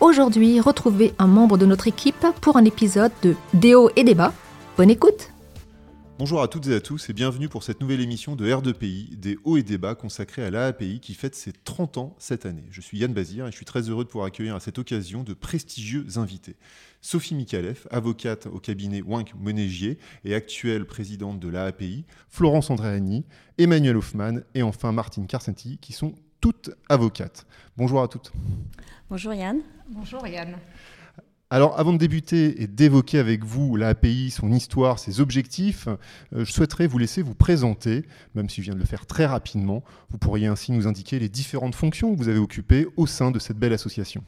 Aujourd'hui, retrouvez un membre de notre équipe pour un épisode de Déo et débat. Bonne écoute Bonjour à toutes et à tous et bienvenue pour cette nouvelle émission de R2PI, des hauts et débats consacrés à l'AAPI qui fête ses 30 ans cette année. Je suis Yann Bazir et je suis très heureux de pouvoir accueillir à cette occasion de prestigieux invités. Sophie Mikalev, avocate au cabinet Wink Monégier et actuelle présidente de l'AAPI, Florence Andréani, Emmanuel Hoffman et enfin Martine Carsenti qui sont toutes avocates. Bonjour à toutes. Bonjour Yann. Bonjour Yann. Alors, avant de débuter et d'évoquer avec vous l'API, son histoire, ses objectifs, euh, je souhaiterais vous laisser vous présenter, même si je viens de le faire très rapidement. Vous pourriez ainsi nous indiquer les différentes fonctions que vous avez occupées au sein de cette belle association.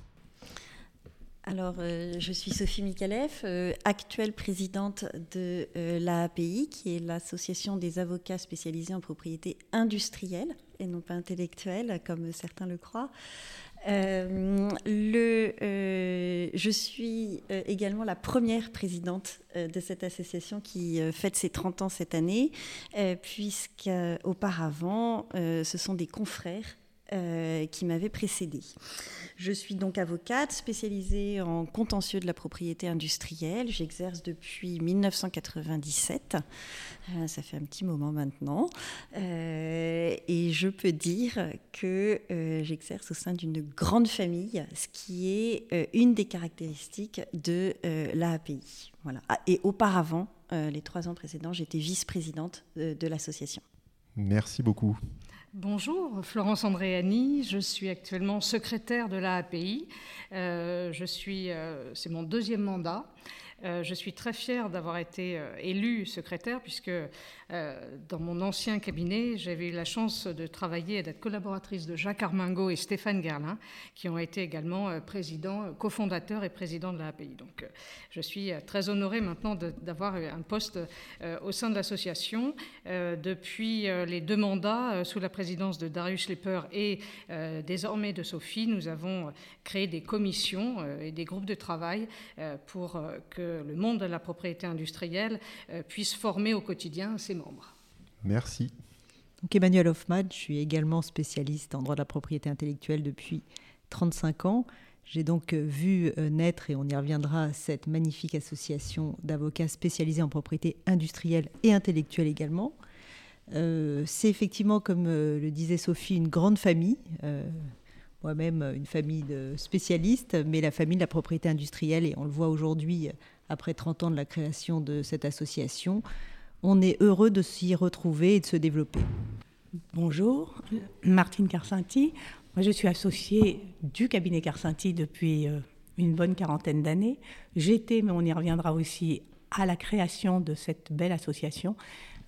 Alors, euh, je suis Sophie Mikalev, euh, actuelle présidente de euh, l'AAPI, qui est l'association des avocats spécialisés en propriété industrielle et non pas intellectuelle, comme certains le croient. Euh, euh, je suis également la première présidente de cette association qui fête ses 30 ans cette année, puisque auparavant, ce sont des confrères qui m'avaient précédée. Je suis donc avocate spécialisée en contentieux de la propriété industrielle. J'exerce depuis 1997. Euh, ça fait un petit moment maintenant. Euh, et je peux dire que euh, j'exerce au sein d'une grande famille, ce qui est une des caractéristiques de l'API. Voilà. Ah, et auparavant, les trois ans précédents, j'étais vice-présidente de l'association. Merci beaucoup. Bonjour, Florence Andréani, je suis actuellement secrétaire de l'AAPI. Euh, euh, c'est mon deuxième mandat. Euh, je suis très fière d'avoir été élue secrétaire puisque dans mon ancien cabinet, j'avais eu la chance de travailler et d'être collaboratrice de Jacques Armingo et Stéphane Gerlin, qui ont été également présidents, cofondateurs et présidents de l'API. Donc je suis très honorée maintenant d'avoir un poste au sein de l'association. depuis les deux mandats sous la présidence de Darius Lepper et désormais de Sophie, nous avons créé des commissions et des groupes de travail pour que le monde de la propriété industrielle euh, puisse former au quotidien ses membres. Merci. Donc Emmanuel Hoffman, je suis également spécialiste en droit de la propriété intellectuelle depuis 35 ans. J'ai donc euh, vu euh, naître, et on y reviendra, cette magnifique association d'avocats spécialisés en propriété industrielle et intellectuelle également. c'est effectivement, comme le disait Sophie, une grande famille moi-même une famille de spécialistes, mais la famille de la propriété industrielle, et on le voit aujourd'hui après 30 ans de la création de cette association. On est heureux de s'y retrouver et de se développer. Bonjour, Martine Carcinti. Moi, je suis associée du cabinet Carcinti depuis euh, une bonne quarantaine d'années. J'étais, mais on y reviendra aussi, à la création de cette belle association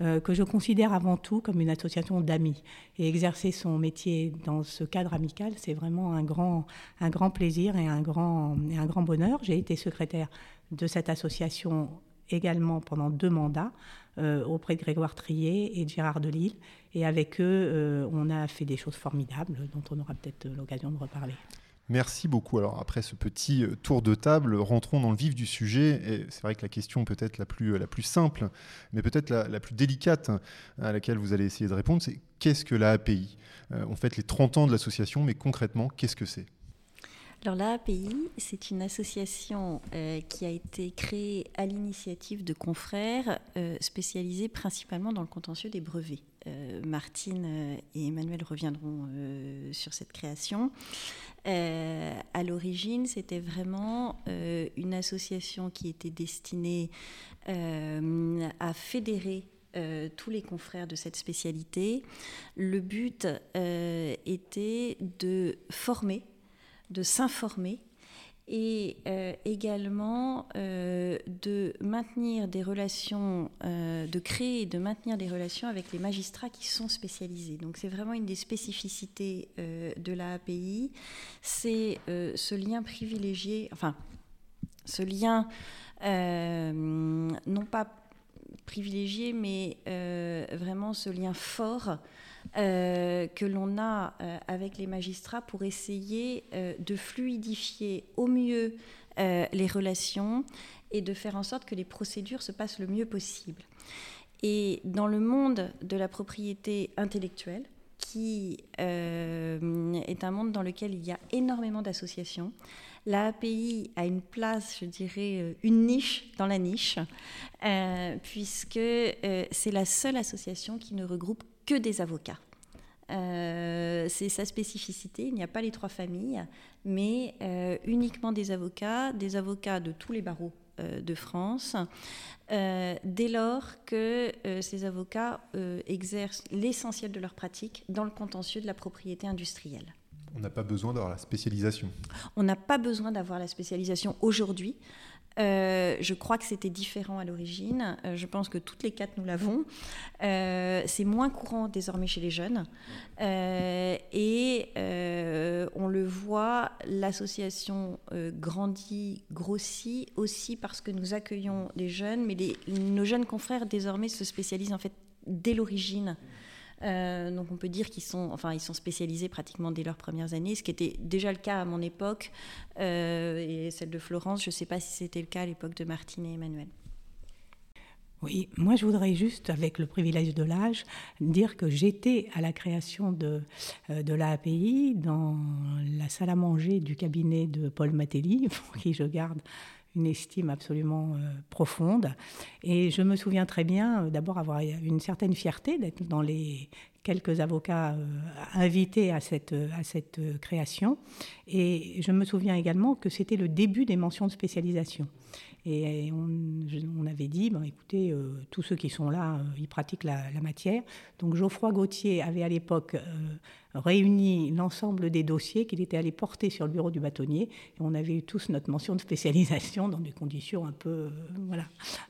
euh, que je considère avant tout comme une association d'amis. Et exercer son métier dans ce cadre amical, c'est vraiment un grand, un grand plaisir et un grand, et un grand bonheur. J'ai été secrétaire de cette association également pendant deux mandats euh, auprès de Grégoire Trier et de Gérard Delille. Et avec eux, euh, on a fait des choses formidables dont on aura peut-être l'occasion de reparler. Merci beaucoup. Alors après ce petit euh, tour de table, rentrons dans le vif du sujet. Et c'est vrai que la question peut-être la plus, la plus simple, mais peut-être la, plus délicate à laquelle vous allez essayer de répondre, c'est qu'est-ce que la API On fête les 30 ans de l'association, mais concrètement, qu'est-ce que c'est? Alors l'API, c'est une association euh, qui a été créée à l'initiative de confrères euh, spécialisés principalement dans le contentieux des brevets. Euh, Martine et Emmanuel reviendront sur cette création. à l'origine, c'était vraiment une association qui était destinée à fédérer tous les confrères de cette spécialité. Le but était de former de s'informer et euh, également euh, de maintenir des relations, euh, de créer et de maintenir des relations avec les magistrats qui sont spécialisés. Donc c'est vraiment une des spécificités de la API, c'est ce lien privilégié, enfin Ce lien, non pas privilégié, mais vraiment ce lien fort que l'on a avec les magistrats pour essayer de fluidifier au mieux les relations et de faire en sorte que les procédures se passent le mieux possible. Et dans le monde de la propriété intellectuelle, qui euh, est un monde dans lequel il y a énormément d'associations, la API a une place, je dirais, euh, une niche dans la niche, euh, puisque c'est la seule association qui ne regroupe que des avocats. c'est sa spécificité, il n'y a pas les trois familles, mais uniquement des avocats, des avocats de tous les barreaux euh, de France, euh, dès lors que euh, ces avocats exercent l'essentiel de leur pratique dans le contentieux de la propriété industrielle. On n'a pas besoin d'avoir la spécialisation. On n'a pas besoin d'avoir la spécialisation aujourd'hui. Euh, je crois que c'était différent à l'origine. Euh, je pense que toutes les quatre, nous l'avons. Euh, c'est moins courant désormais chez les jeunes. et on le voit, l'association grandit, grossit aussi parce que nous accueillons les jeunes, mais nos jeunes confrères désormais se spécialisent en fait dès l'origine euh, donc on peut dire qu'ils sont, enfin, ils sont spécialisés pratiquement dès leurs premières années, ce qui était déjà le cas à mon époque euh, et celle de Florence. Je ne sais pas si c'était le cas à l'époque de Martine et Emmanuel. Oui, moi je voudrais juste, avec le privilège de l'âge, dire que j'étais à la création de, euh, de l'API dans la salle à manger du cabinet de Paul Matelli, pour qui je garde une estime absolument euh, profonde. Et je me souviens très bien euh, d'abord avoir une certaine fierté d'être dans les quelques avocats euh, invités à cette, à cette création. Et je me souviens également que c'était le début des mentions de spécialisation. Et on, avait dit, ben, écoutez, tous ceux qui sont là, ils pratiquent la, matière. Donc Geoffroy Gauthier avait à l'époque réuni l'ensemble des dossiers qu'il était allé porter sur le bureau du bâtonnier. Et on avait eu tous notre mention de spécialisation dans des conditions un peu euh,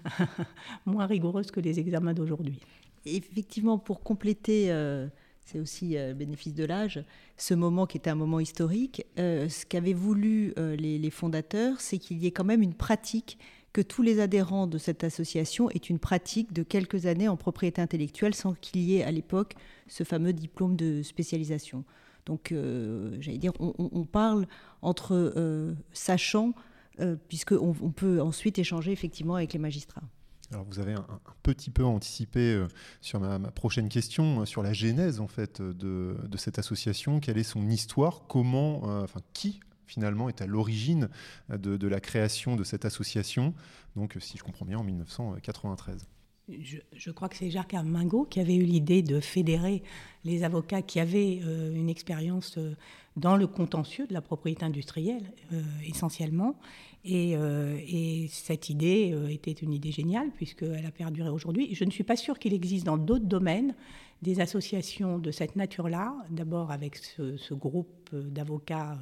moins rigoureuses que les examens d'aujourd'hui. Effectivement, pour compléter, euh, c'est aussi euh, le bénéfice de l'âge, ce moment qui était un moment historique, ce qu'avaient voulu les, les fondateurs, c'est qu'il y ait quand même une pratique que tous les adhérents de cette association aient une pratique de quelques années en propriété intellectuelle sans qu'il y ait à l'époque ce fameux diplôme de spécialisation. Donc, euh, j'allais dire, on, parle entre euh, sachants, euh, puisqu'on on peut ensuite échanger effectivement avec les magistrats. Alors vous avez un, petit peu anticipé sur ma, prochaine question, sur la genèse en fait de, de, cette association. Quelle est son histoire? Comment, enfin qui finalement est à l'origine de, la création de cette association, donc si je comprends bien en 1993. Je, crois que c'est Jacques Armingo qui avait eu l'idée de fédérer les avocats qui avaient euh, une expérience euh, dans le contentieux de la propriété industrielle euh, essentiellement. Et, et, cette idée était une idée géniale puisqu'elle a perduré aujourd'hui. Je ne suis pas sûre qu'il existe dans d'autres domaines des associations de cette nature-là. D'abord avec ce, groupe d'avocats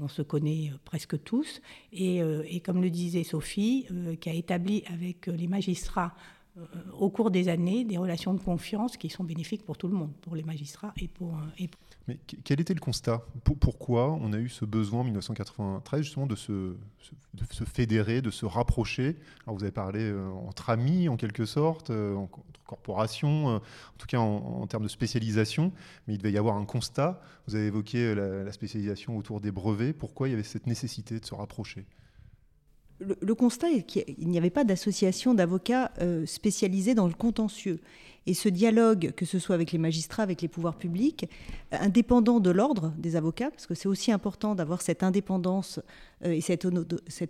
on se connaît presque tous, et, comme le disait Sophie, qui a établi avec les magistrats au cours des années des relations de confiance qui sont bénéfiques pour tout le monde, pour les magistrats et pour... Pour... Mais quel était le constat? Pourquoi on a eu ce besoin en 1993 justement de se, de se fédérer, de se rapprocher? Alors vous avez parlé entre amis en quelque sorte, entre corporations, en tout cas en, termes de spécialisation, mais il devait y avoir un constat. Vous avez évoqué la spécialisation autour des brevets. Pourquoi il y avait cette nécessité de se rapprocher? Le, constat est qu'il n'y avait pas d'association d'avocats euh, spécialisés dans le contentieux. Et ce dialogue, que ce soit avec les magistrats, avec les pouvoirs publics, euh, indépendant de l'ordre des avocats, parce que c'est aussi important d'avoir cette indépendance euh, et cette,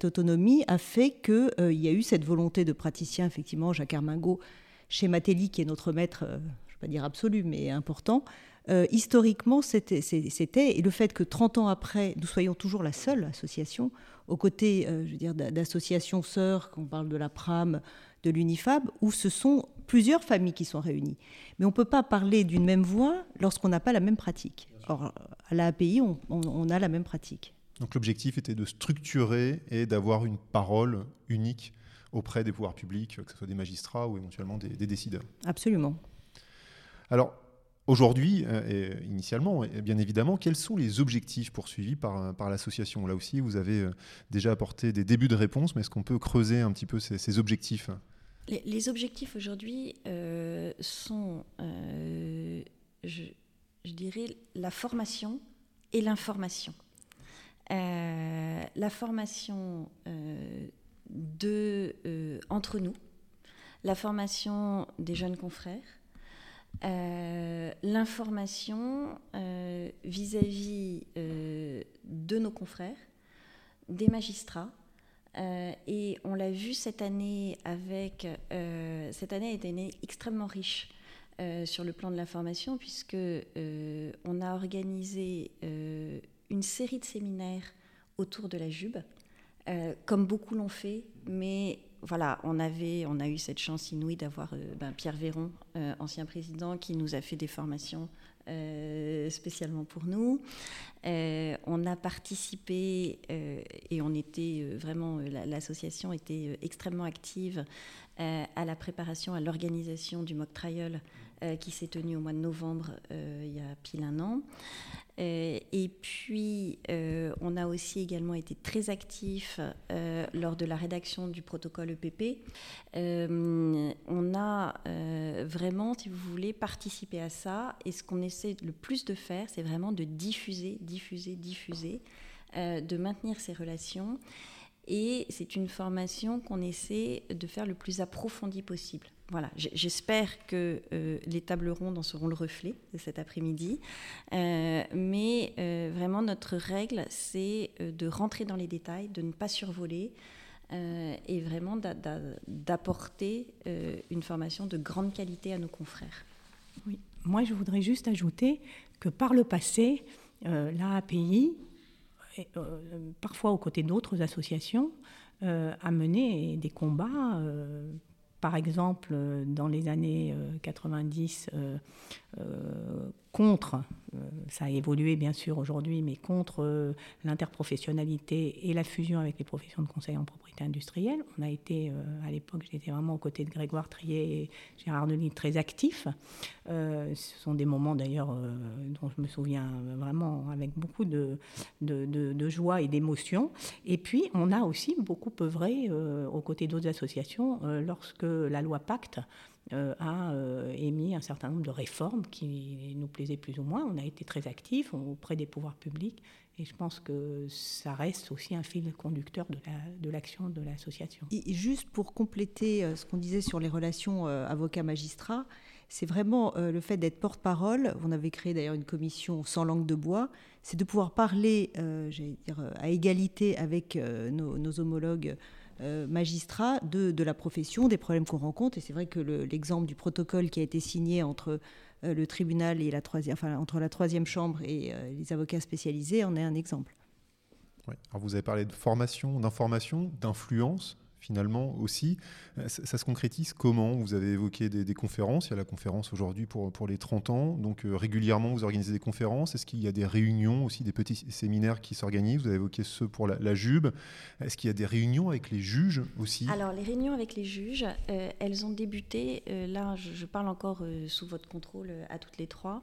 autonomie, a fait qu'il y a eu cette volonté de praticien, effectivement, Jacques Armingo, chez Matelli, qui est notre maître, je ne vais pas dire absolu, mais important, euh, historiquement, c'était, et le fait que 30 ans après, nous soyons toujours la seule association, aux côtés, euh, je veux dire, d'associations sœurs, qu'on parle de la PRAM, de l'UNIFAB, où ce sont plusieurs familles qui sont réunies. Mais on ne peut pas parler d'une même voix lorsqu'on n'a pas la même pratique. Or, à l'API, on, on, a la même pratique. Donc l'objectif était de structurer et d'avoir une parole unique auprès des pouvoirs publics, que ce soit des magistrats ou éventuellement des, des décideurs. Absolument. Alors, Aujourd'hui, euh, initialement, bien évidemment, quels sont les objectifs poursuivis par, par l'association? Là aussi, vous avez déjà apporté des débuts de réponse, mais est-ce qu'on peut creuser un petit peu ces, objectifs? Les, objectifs aujourd'hui sont, je, je, dirais, la formation et l'information. la formation de, euh, entre nous, la formation des jeunes confrères, euh, l'information euh, vis-à-vis de nos confrères, des magistrats. et on l'a vu cette année avec... cette année a été une année extrêmement riche sur le plan de l'information puisque on a organisé une série de séminaires autour de la JUB. Euh, comme beaucoup l'ont fait, mais voilà, on, a eu cette chance inouïe d'avoir euh, ben, Pierre Véron, euh, ancien président, qui nous a fait des formations spécialement pour nous. on a participé et on était vraiment, l'association était extrêmement active à la préparation, à l'organisation du mock trial qui s'est tenu au mois de novembre il y a pile un an. Euh, et puis, euh, on a aussi également été très actifs euh, lors de la rédaction du protocole EPP. on a vraiment, si vous voulez, participé à ça. Et ce qu'on essaie le plus de faire, c'est vraiment de diffuser, diffuser, diffuser, de maintenir ces relations. Et c'est une formation qu'on essaie de faire le plus approfondie possible voilà, j'espère que euh, les tables rondes en seront le reflet de cet après-midi. Euh, mais euh, vraiment, notre règle, c'est de rentrer dans les détails, de ne pas survoler et vraiment d'apporter une formation de grande qualité à nos confrères. Oui. Moi, je voudrais juste ajouter que par le passé, l'AAPI, parfois aux côtés d'autres associations, a mené des combats par exemple, dans les années 90, euh, euh, euh, contre, ça a évolué bien sûr aujourd'hui, mais contre l'interprofessionnalité et la fusion avec les professions de conseil en propriété industrielle. On a été, à l'époque, j'étais vraiment aux côtés de Grégoire Trier et Gérard Denis très actifs. ce sont des moments d'ailleurs dont je me souviens vraiment avec beaucoup de, de, joie et d'émotion. Et puis, on a aussi beaucoup œuvré aux côtés d'autres associations lorsque la loi Pacte euh, a euh, émis un certain nombre de réformes qui nous plaisaient plus ou moins. On a été très actifs auprès des pouvoirs publics et je pense que ça reste aussi un fil conducteur de l'action de l'association. Juste pour compléter euh, ce qu'on disait sur les relations avocat-magistrat, c'est vraiment le fait d'être porte-parole. On avait créé d'ailleurs une commission sans langue de bois. C'est de pouvoir parler à égalité avec nos homologues euh, magistrats de, la profession, des problèmes qu'on rencontre. Et c'est vrai que l'exemple du protocole qui a été signé entre euh, le tribunal et la troisième, entre la troisième chambre et euh, les avocats spécialisés en est un exemple. Alors vous avez parlé de formation, d'information, d'influence finalement aussi. Euh, ça, se concrétise comment? Vous avez évoqué des, conférences. Il y a la conférence aujourd'hui pour, pour les 30 ans. Donc euh, régulièrement, vous organisez des conférences. Est-ce qu'il y a des réunions aussi, des petits séminaires qui s'organisent? Vous avez évoqué ceux pour la, JUB. Est-ce qu'il y a des réunions avec les juges aussi? Alors les réunions avec les juges, euh, elles ont débuté, là je, parle encore sous votre contrôle à toutes les trois,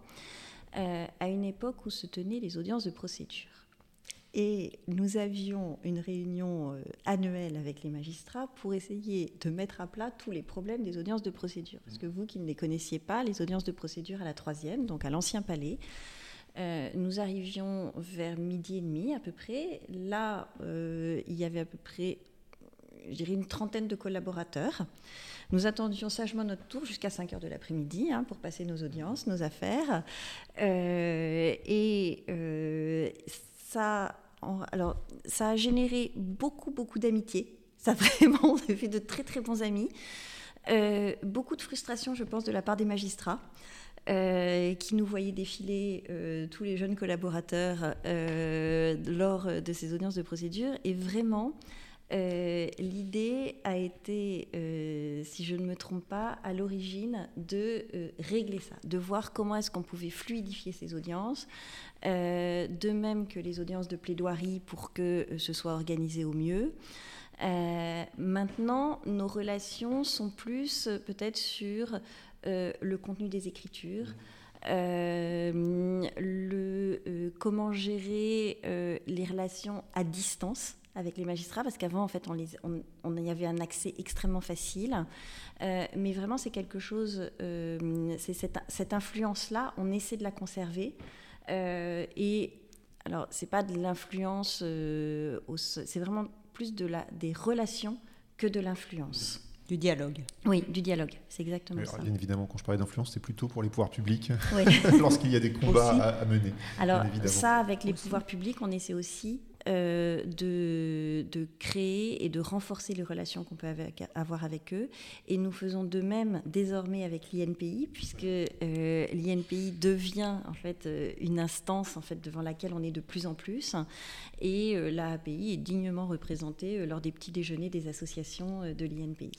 à une époque où se tenaient les audiences de procédure. Et nous avions une réunion euh, annuelle avec les magistrats pour essayer de mettre à plat tous les problèmes des audiences de procédure. Parce que vous qui ne les connaissiez pas, les audiences de procédure à la troisième, donc à l'ancien palais, euh, nous arrivions vers midi et demi à peu près. Là, euh, il y avait à peu près, je dirais, une trentaine de collaborateurs. Nous attendions sagement notre tour jusqu'à 5 heures de l'après-midi hein, pour passer nos audiences, nos affaires. et ça alors, ça a généré beaucoup, beaucoup d'amitié. Ça vraiment, on a fait de très, très bons amis. Euh, beaucoup de frustration, je pense, de la part des magistrats. Euh, qui nous voyaient défiler euh, tous les jeunes collaborateurs lors de ces audiences de procédure. Et vraiment, l'idée a été, si je ne me trompe pas, à l'origine de régler ça, de voir comment est-ce qu'on pouvait fluidifier ces audiences, euh, de même que les audiences de plaidoirie pour que euh, ce soit organisé au mieux. Euh, maintenant, nos relations sont plus peut-être sur le contenu des écritures. le, comment gérer les relations à distance avec les magistrats, parce qu'avant, en fait, on, les, on, y avait un accès extrêmement facile. mais vraiment, c'est quelque chose, c'est cette, cette influence-là, on essaie de la conserver. et alors, c'est pas de l'influence, c'est vraiment plus de la, des relations que de l'influence. Du dialogue. Oui, du dialogue, c'est exactement ça. Bien évidemment, quand je parlais d'influence, c'est plutôt pour les pouvoirs publics, lorsqu'il y a des combats à, mener. Alors ça, avec les pouvoirs publics, on essaie aussi euh, de, créer et de renforcer les relations qu'on peut avoir avec eux. Et nous faisons de même désormais avec l'INPI, puisque euh, l'INPI devient en fait euh, une instance en fait devant laquelle on est de plus en plus. Et l'API est dignement représentée lors des petits déjeuners des associations de l'INPI.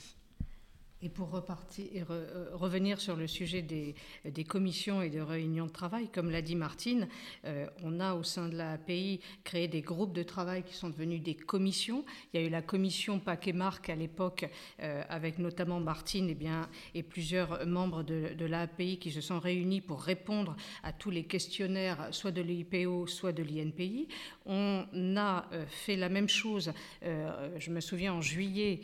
Et pour repartir, euh, revenir sur le sujet des, des, commissions et des réunions de travail, comme l'a dit Martine, euh, on a au sein de la API créé des groupes de travail qui sont devenus des commissions. Il y a eu la commission Paquet Marc à l'époque, euh, avec notamment Martine et, bien, et plusieurs membres de, de l'API qui se sont réunis pour répondre à tous les questionnaires, soit de l'IPO, soit de l'INPI. On a fait la même chose, je me souviens en juillet,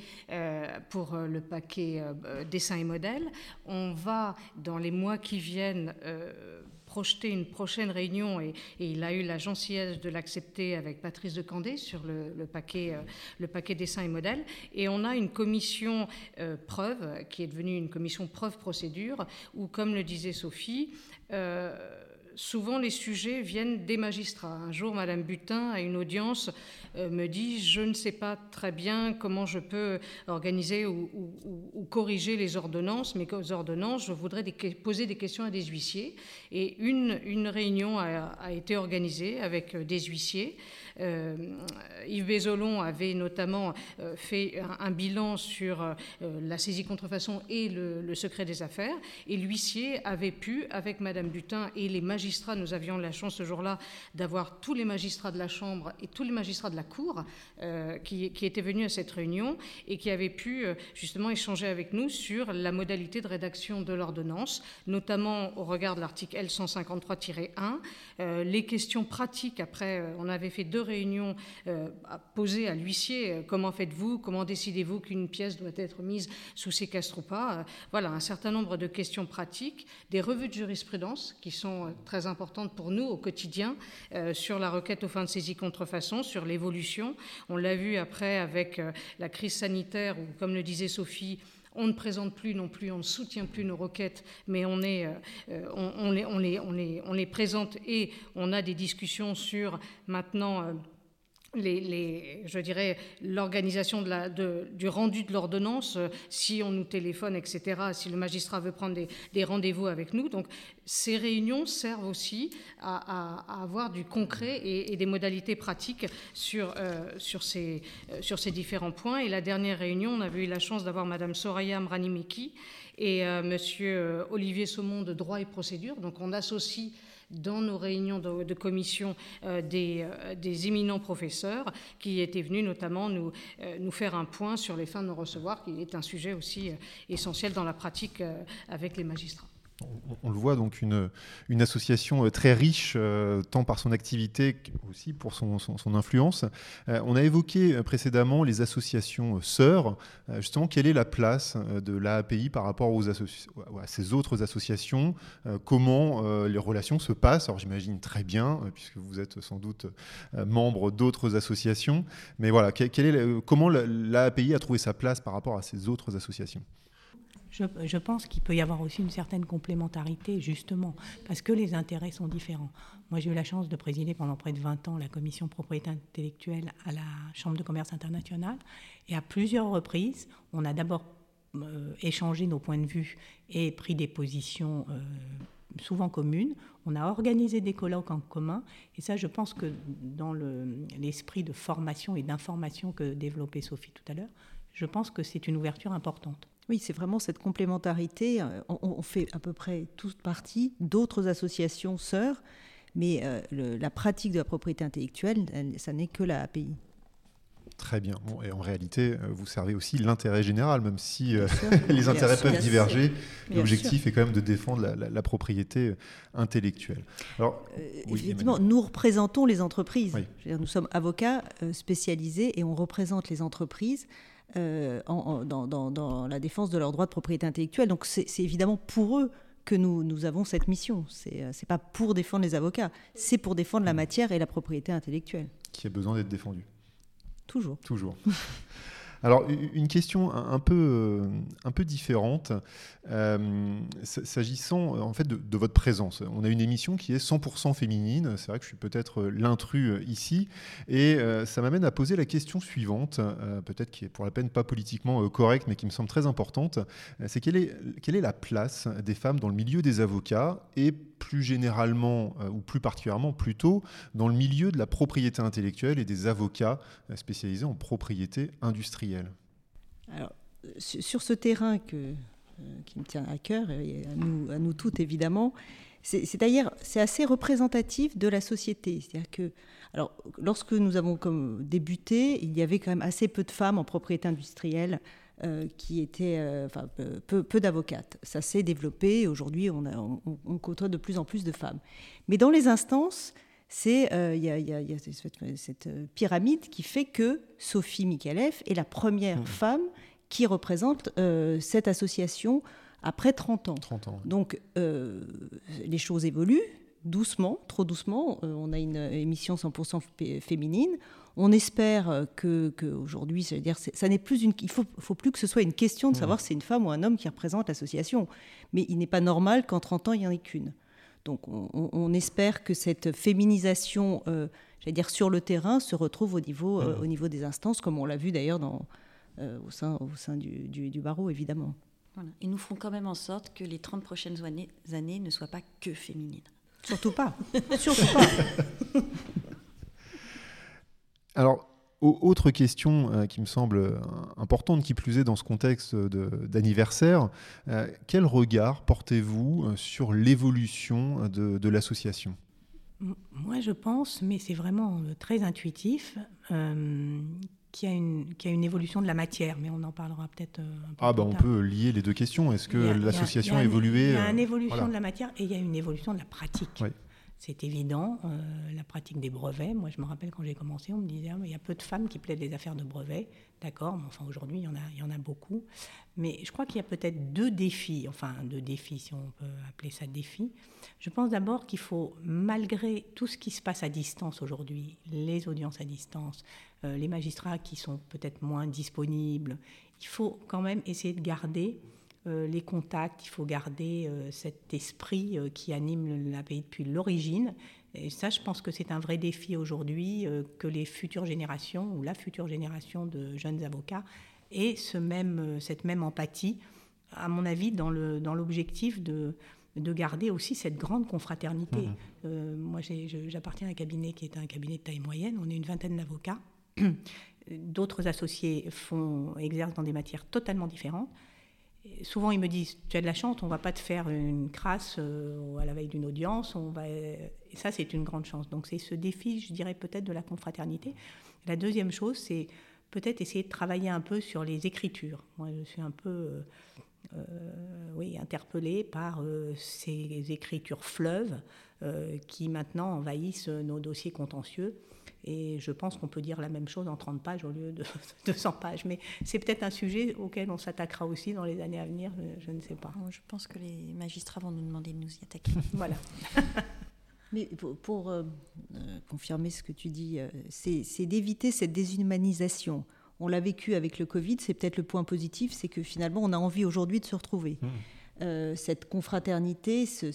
pour le paquet dessin et modèle. On va, dans les mois qui viennent, euh, projeter une prochaine réunion et, il a eu la gentillesse de l'accepter avec Patrice de Candé sur le, paquet, euh, le paquet dessin et modèle. Et on a une commission preuve qui est devenue une commission preuve procédure où, comme le disait Sophie, souvent les sujets viennent des magistrats. Un jour, Madame Butin, à une audience, euh, me dit je ne sais pas très bien comment je peux organiser ou, corriger les ordonnances, mais aux ordonnances, je voudrais poser des questions à des huissiers. Et une, une réunion a, été organisée avec euh, des huissiers. Euh, Yves Bézolon avait notamment fait un, bilan sur la saisie contrefaçon et le, secret des affaires. Et l'huissier avait pu, avec Madame Butin et les magistrats, nous avions la chance ce jour-là d'avoir tous les magistrats de la Chambre et tous les magistrats de la Cour euh, qui, qui, était venu à cette réunion et qui avait pu euh, justement échanger avec nous sur la modalité de rédaction de l'ordonnance, notamment au regard de l'article L153-1, euh, les questions pratiques. Après, on avait fait deux réunions à poser à l'huissier comment faites-vous, comment décidez-vous qu'une pièce doit être mise sous séquestre ou pas. voilà, un certain nombre de questions pratiques, des revues de jurisprudence qui sont très importantes pour nous au quotidien sur la requête aux fins de saisie contrefaçon, sur l'évolution on l'a vu après avec euh, la crise sanitaire où, comme le disait Sophie, on ne présente plus non plus, on ne soutient plus nos requêtes, mais on, euh, euh, les, présente et on a des discussions sur maintenant je dirais, l'organisation du rendu de l'ordonnance, euh, si on nous téléphone, etc., si le magistrat veut prendre des, rendez-vous avec nous. Donc, ces réunions servent aussi à, avoir du concret et, des modalités pratiques sur, euh, euh, sur ces différents points. Et la dernière réunion, on avait eu la chance d'avoir Madame Soraya Mranimeki et Monsieur Olivier Saumon de droit et procédure. Donc, on associe dans nos réunions de, commission euh, euh, des, éminents professeurs qui étaient venus notamment nous, euh, faire un point sur les fins de nos recevoir, qui est un sujet aussi essentiel dans la pratique avec les magistrats on, le voit donc une, association euh, très riche, euh, tant par son activité aussi pour son, son, influence. Euh, on a évoqué précédemment les associations sœurs. justement, quelle est la place de l'AAPI par rapport aux à ces autres associations? Comment les relations se passent? Alors j'imagine très bien, puisque vous êtes sans doute membre d'autres associations. Mais voilà, quelle est, comment l'AAPI a trouvé sa place par rapport à ces autres associations? Je, pense qu'il peut y avoir aussi une certaine complémentarité, justement, parce que les intérêts sont différents. Moi, j'ai eu la chance de présider pendant près de 20 ans la commission propriété intellectuelle à la Chambre de commerce internationale, et à plusieurs reprises, on a d'abord euh, échangé nos points de vue et pris des positions. Euh, souvent communes. On a organisé des colloques en commun. Et ça, je pense que dans l'esprit de formation et d'information que développait Sophie tout à l'heure, je pense que c'est une ouverture importante. Oui, c'est vraiment cette complémentarité. Euh, on, fait à peu près toute partie d'autres associations sœurs, mais euh, la pratique de la propriété intellectuelle, ça n'est que la API. Très bien. Bon, et en réalité, euh, vous servez aussi l'intérêt général, même si euh, les intérêts peuvent diverger. L'objectif est quand même de défendre la, propriété intellectuelle. Alors, effectivement, nous représentons les entreprises. nous sommes avocats spécialisés et on représente les entreprises. Dans, dans, la défense de leurs droits de propriété intellectuelle. Donc c'est évidemment pour eux que nous, nous avons cette mission. Ce n'est pas pour défendre les avocats, c'est pour défendre la mmh. matière et la propriété intellectuelle. Qui a besoin d'être défendue. Toujours. Toujours. Alors, une question un peu, euh, peu différente, euh, s'agissant en fait de, votre présence. On a une émission qui est 100% féminine, c'est vrai que je suis peut-être l'intrus euh, ici, et ça m'amène à poser la question suivante, peut-être qui est pour la peine pas politiquement correcte, mais qui me semble très importante, c'est quelle est, quelle est la place des femmes dans le milieu des avocats et plus généralement, ou plus particulièrement plutôt, dans le milieu de la propriété intellectuelle et des avocats spécialisés en propriété industrielle? Alors, sur ce terrain que, euh, qui me tient à cœur, et à nous, à nous toutes évidemment, c'est d'ailleurs c'est assez représentatif de la société. C'est-à-dire que, alors, lorsque nous avons débuté, il y avait quand même assez peu de femmes en propriété industrielle. Euh, qui étaient, euh, enfin, peu, d'avocates. Ça s'est développé. Aujourd'hui, on, côtoie de plus en plus de femmes. Mais dans les instances, c'est euh, il y, a, cette, euh, pyramide qui fait que Sophie Mikalev est la première mmh. femme qui représente euh, cette association après 30 ans. 30 ans. Donc les choses évoluent doucement, trop doucement. on a une émission 100% féminine. On espère que, aujourd'hui, dire, ça n'est plus une, il faut, faut plus que ce soit une question de mmh. savoir si c'est une femme ou un homme qui représente l'association. Mais il n'est pas normal qu'en 30 ans il n'y en ait qu'une. Donc on, espère que cette féminisation, euh, j'allais dire sur le terrain, se retrouve au niveau, euh, mmh. au niveau des instances, comme on l'a vu d'ailleurs euh, au sein, au sein du, du, barreau, évidemment. Et nous ferons quand même en sorte que les 30 prochaines années, années ne soient pas que féminines. Surtout pas. Surtout pas. Alors, autre question euh, qui me semble euh, importante, qui plus est dans ce contexte d'anniversaire, euh, quel regard portez-vous sur l'évolution de, l'association? Moi, je pense, mais c'est vraiment très intuitif, qu'il y, a une évolution de la matière, mais on en parlera peut-être un peu Ah, bah on peut lier les deux questions. Est-ce que l'association a, évolué Il y a une évolution de la matière et il y a une évolution de la pratique. Oui c'est évident. Euh, la pratique des brevets, moi je me rappelle quand j'ai commencé, on me disait ah, il y a peu de femmes qui plaident les affaires de brevets. D'accord, mais enfin aujourd'hui il y, en a, beaucoup. Mais je crois qu'il y a peut-être deux défis, enfin deux défis si on peut appeler ça défi. Je pense d'abord qu'il faut, malgré tout ce qui se passe à distance aujourd'hui, les audiences à distance, euh, les magistrats qui sont peut-être moins disponibles, il faut quand même essayer de garder les contacts, il faut garder euh, cet esprit euh, qui anime l'API depuis l'origine. Et ça, je pense que c'est un vrai défi aujourd'hui que les futures générations ou la future génération de jeunes avocats aient ce même, cette même empathie, à mon avis, dans l'objectif dans de, de garder aussi cette grande confraternité. Mmh. moi, j'appartiens à un cabinet qui est un cabinet de taille moyenne. On est une vingtaine d'avocats. D'autres associés font, exercent dans des matières totalement différentes souvent ils me disent tu as de la chance, on va pas te faire une crasse euh, à la veille d'une audience, on va et ça c'est une grande chance. Donc c'est ce défi, je dirais peut-être de la confraternité. La deuxième chose, c'est peut-être essayer de travailler un peu sur les écritures. Moi, je suis un peu euh, euh, oui, interpellée par ces écritures fleuves qui maintenant envahissent nos dossiers contentieux. Et je pense qu'on peut dire la même chose en 30 pages au lieu de 200 pages. Mais c'est peut-être un sujet auquel on s'attaquera aussi dans les années à venir, je ne sais pas. Je pense que les magistrats vont nous demander de nous y attaquer. voilà. Mais pour, euh, euh, confirmer ce que tu dis, euh, c'est d'éviter cette déshumanisation. On l'a vécu avec le Covid, c'est peut-être le point positif, c'est que finalement on a envie aujourd'hui de se retrouver. Mmh. cette confraternité, ce,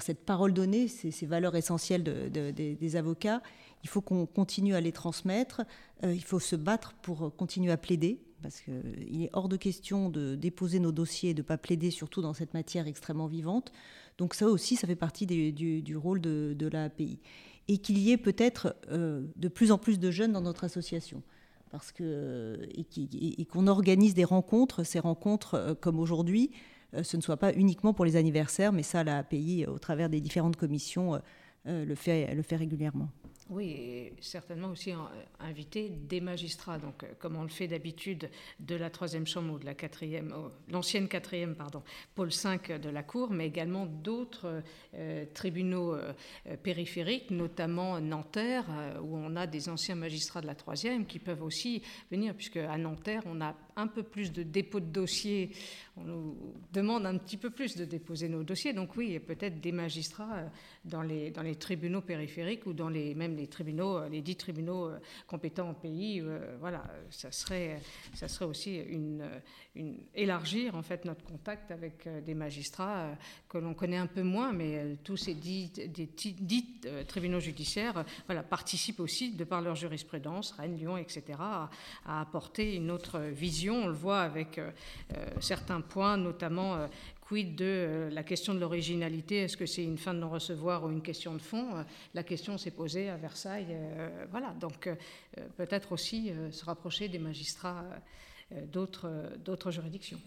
cette parole donnée, ces, valeurs essentielles des avocats, il faut qu'on continue à les transmettre. Euh, il faut se battre pour continuer à plaider, parce qu'il euh, est hors de question de déposer nos dossiers et de ne pas plaider, surtout dans cette matière extrêmement vivante. Donc ça aussi, ça fait partie du, rôle de, l'API. Et qu'il y ait peut-être euh, de plus en plus de jeunes dans notre association. Parce que, et qu'on organise des rencontres, ces rencontres comme aujourd'hui, ce ne soit pas uniquement pour les anniversaires, mais ça, l'API, au travers des différentes commissions, le fait régulièrement. Oui, certainement aussi inviter des magistrats, donc comme on le fait d'habitude de la troisième chambre ou de la quatrième, l'ancienne quatrième, pardon, pôle 5 de la Cour, mais également d'autres tribunaux périphériques, notamment Nanterre, où on a des anciens magistrats de la troisième qui peuvent aussi venir, puisque à Nanterre, on a un peu plus de dépôts de dossiers, on nous demande un petit peu plus de déposer nos dossiers. Donc oui, peut-être des magistrats euh, dans les, tribunaux périphériques ou dans même les tribunaux, euh, les dix tribunaux euh, compétents au pays. Voilà, ça serait, aussi une, élargir en fait notre contact avec des magistrats que l'on connaît un peu moins, mais tous ces dix, tribunaux judiciaires participent aussi, de par leur jurisprudence, Rennes, Lyon, etc., à apporter une autre vision on le voit avec euh, euh, certains points, notamment euh, quid de la question de l'originalité, est-ce que c'est une fin de non-recevoir ou une question de fond? La question s'est posée à Versailles. voilà, donc peut-être aussi se rapprocher des magistrats d'autres juridictions.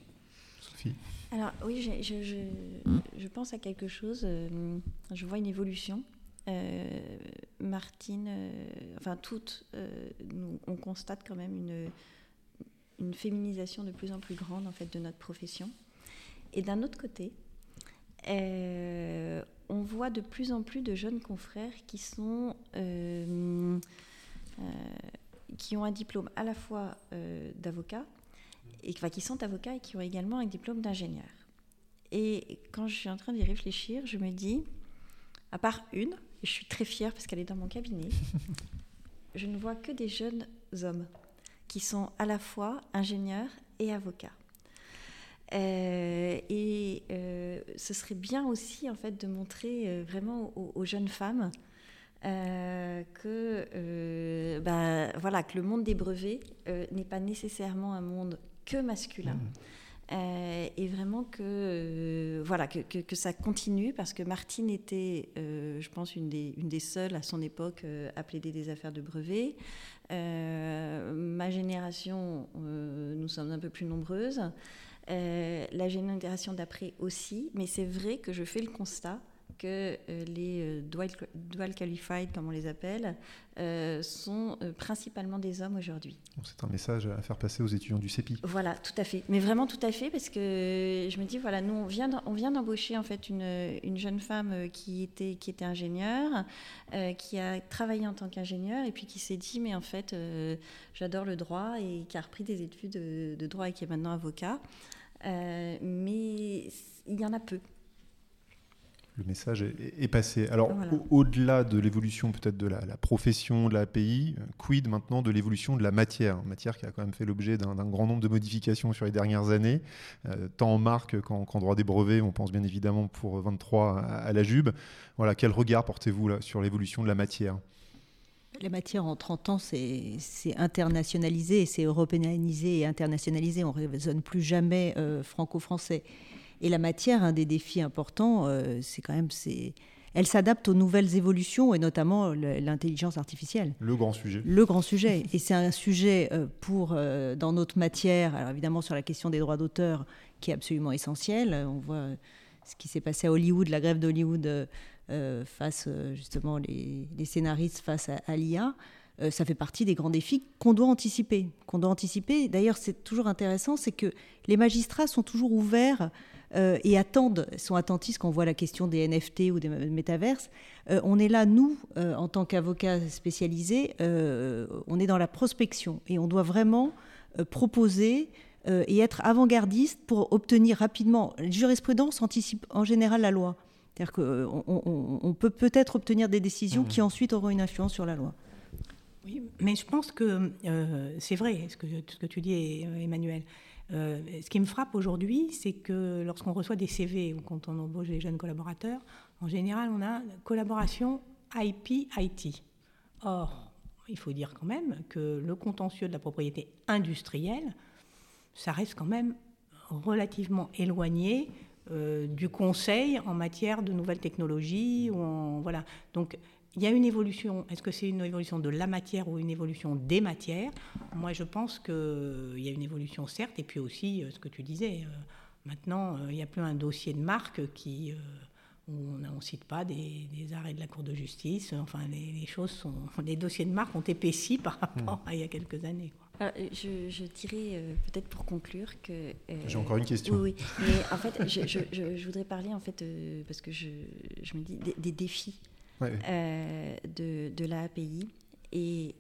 Sophie? Alors oui, je, pense à quelque chose, je vois une évolution. Martine, enfin toutes, on constate quand même une, une féminisation de plus en plus grande en fait de notre profession. Et d'un autre côté, euh, on voit de plus en plus de jeunes confrères qui sont euh, euh, qui ont un diplôme à la fois d'avocat et enfin, qui sont avocats et qui ont également un diplôme d'ingénieur. Et quand je suis en train d'y réfléchir, je me dis, à part une, et je suis très fière parce qu'elle est dans mon cabinet, je ne vois que des jeunes hommes qui sont à la fois ingénieurs et avocats. Euh, et euh, ce serait bien aussi en fait de montrer euh, vraiment aux, jeunes femmes que, bah, voilà, que le monde des brevets n'est pas nécessairement un monde que masculin. Mmh. Euh, et vraiment que, euh, voilà, que, ça continue parce que Martine était, euh, je pense, une des, une des seules à son époque à plaider des affaires de brevet. ma génération, nous sommes un peu plus nombreuses. la génération d'après aussi, mais c'est vrai que je fais le constat que euh, les euh, dual, qualified, comme on les appelle, euh, sont principalement des hommes aujourd'hui. c'est un message à faire passer aux étudiants du CEPI. Voilà, tout à fait. Mais vraiment tout à fait, parce que je me dis, voilà, nous, on vient, on vient d'embaucher en fait une, une, jeune femme qui était, qui était ingénieure, qui a travaillé en tant qu'ingénieure, et puis qui s'est dit, mais en fait, j'adore le droit, et qui a repris des études de, de droit et qui est maintenant avocat. mais il y en a peu le message est, passé. Alors, au-delà de l'évolution peut-être de la, profession, de l'API, euh, quid maintenant de l'évolution de la matière? Matière qui a quand même fait l'objet d'un grand nombre de modifications sur les dernières années, euh, tant en marque qu'en droit des brevets. On pense bien évidemment pour 23 à, la JUB. Voilà, quel regard portez-vous sur l'évolution de la matière? La matière en 30 ans, c'est internationalisé, c'est européanisé et internationalisé. On ne raisonne plus jamais euh, franco-français. Et la matière, un des défis importants, euh, c'est quand même, c'est, elle s'adapte aux nouvelles évolutions et notamment l'intelligence artificielle. Le grand sujet. Le grand sujet. Et c'est un sujet euh, pour, euh, dans notre matière, alors évidemment sur la question des droits d'auteur, qui est absolument essentiel. On voit ce qui s'est passé à Hollywood, la grève d'Hollywood face justement les, scénaristes face à, l'IA. ça fait partie des grands défis qu'on doit anticiper. Qu'on doit anticiper. D'ailleurs, c'est toujours intéressant, c'est que les magistrats sont toujours ouverts euh, et attendent, sont attentifs quand on voit la question des NFT ou des métaverses. Euh, on est là, nous, euh, en tant qu'avocats spécialisés, on est dans la prospection et on doit vraiment proposer et être avant-gardiste pour obtenir rapidement. La jurisprudence anticipe en général la loi. C'est-à-dire qu'on on, peut peut-être obtenir des décisions mmh. qui ensuite auront une influence sur la loi. Oui, mais je pense que c'est vrai ce que, ce que tu dis, Emmanuel. Euh, ce qui me frappe aujourd'hui, c'est que lorsqu'on reçoit des CV ou quand on embauche des jeunes collaborateurs, en général, on a collaboration IP-IT. Or, il faut dire quand même que le contentieux de la propriété industrielle, ça reste quand même relativement éloigné euh, du conseil en matière de nouvelles technologies. Ou en, voilà. Donc, il y a une évolution. Est-ce que c'est une évolution de la matière ou une évolution des matières? Moi, je pense qu'il y a une évolution, certes, et puis aussi, euh, ce que tu disais, euh, maintenant, euh, il n'y a plus un dossier de marque qui on ne cite pas des, arrêts de la Cour de justice. Enfin, les, choses sont, les dossiers de marque ont épaissi par rapport hmm. à il y a quelques années. je, dirais peut-être pour conclure que. J'ai encore une question. Oui, mais en fait, je, voudrais parler en fait parce que je, me dis des, défis de, de l'API. Et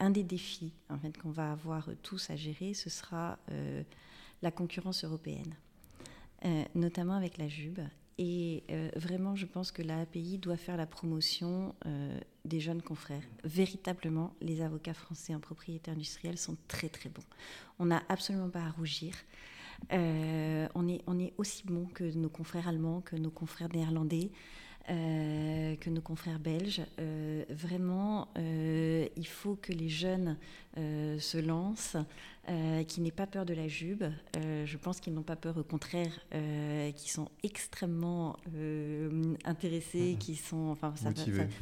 un des défis qu'on va avoir tous à gérer, ce sera la concurrence européenne. Euh, notamment avec la JUB. Et euh, vraiment, je pense que la API doit faire la promotion euh, des jeunes confrères. Véritablement, les avocats français en propriété industrielle sont très très bons. On n'a absolument pas à rougir. on, est, on est aussi bon que nos confrères allemands, que nos confrères néerlandais. Euh, que nos confrères belges. Euh, vraiment, euh, il faut que les jeunes se lancent, qu'ils n'aient pas peur de la jube. je pense qu'ils n'ont pas peur, au contraire, qu'ils sont extrêmement intéressés, mmh. qui sont enfin,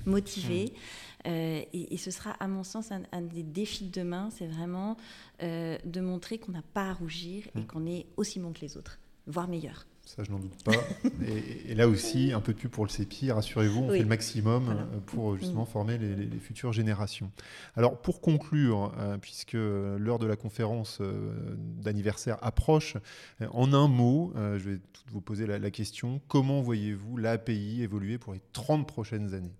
motivés. Mmh. Et, ce sera, à mon sens, un, des défis de demain, c'est vraiment de montrer qu'on n'a pas à rougir et mmh. qu'on est aussi bon que les autres, voire meilleur. Ça, je n'en doute pas. et, là aussi, un peu de plus pour le CEPI, rassurez-vous, on fait le maximum euh, pour justement mm. former les, futures générations. Alors, pour conclure, euh, puisque l'heure de la conférence euh, d'anniversaire approche, en un mot, je vais vous poser la, question comment voyez-vous l'API évoluer pour les 30 prochaines années?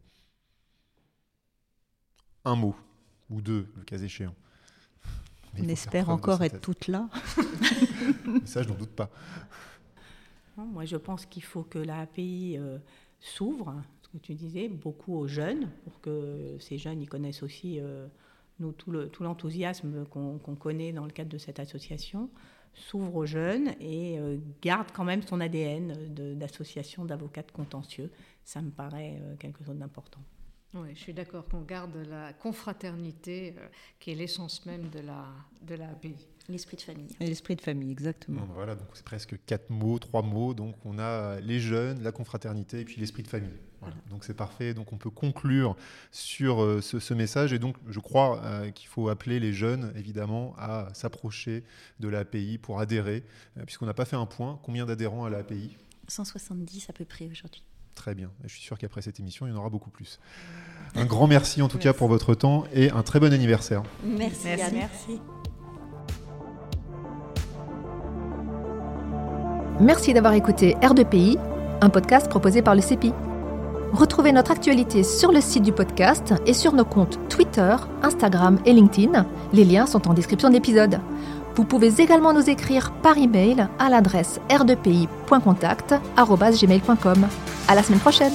Un mot, ou deux, le cas échéant. On espère encore être toutes là. ça, je n'en doute pas. Moi, je pense qu'il faut que la API euh, s'ouvre, ce que tu disais, beaucoup aux jeunes, pour que ces jeunes y connaissent aussi euh, nous, tout l'enthousiasme qu'on connaît dans le cadre de cette association, s'ouvre aux jeunes et euh, garde quand même son ADN d'association d'avocats contentieux. Ça me paraît quelque chose d'important. Oui, je suis d'accord qu'on garde la confraternité qui est l'essence même de la, de la API. L'esprit de famille. Et l'esprit de famille, exactement. voilà, donc c'est presque quatre mots, trois mots. Donc on a les jeunes, la confraternité et puis l'esprit de famille. Donc c'est parfait. Donc on peut conclure sur euh, ce, message. Et donc je crois euh, qu'il faut appeler les jeunes, évidemment, à s'approcher de l'API pour adhérer, euh, puisqu'on n'a pas fait un point. Combien d'adhérents à l'API 170 à peu près aujourd'hui. Très bien. Je suis sûr qu'après cette émission, il y en aura beaucoup plus. Un grand merci en tout cas pour votre temps et un très bon anniversaire. Merci. merci. Merci d'avoir écouté R2PI, un podcast proposé par le CEPI. Retrouvez notre actualité sur le site du podcast et sur nos comptes Twitter, Instagram et LinkedIn. Les liens sont en description de l'épisode. Vous pouvez également nous écrire par email à l'adresse r2pi.contact@gmail.com. À la semaine prochaine.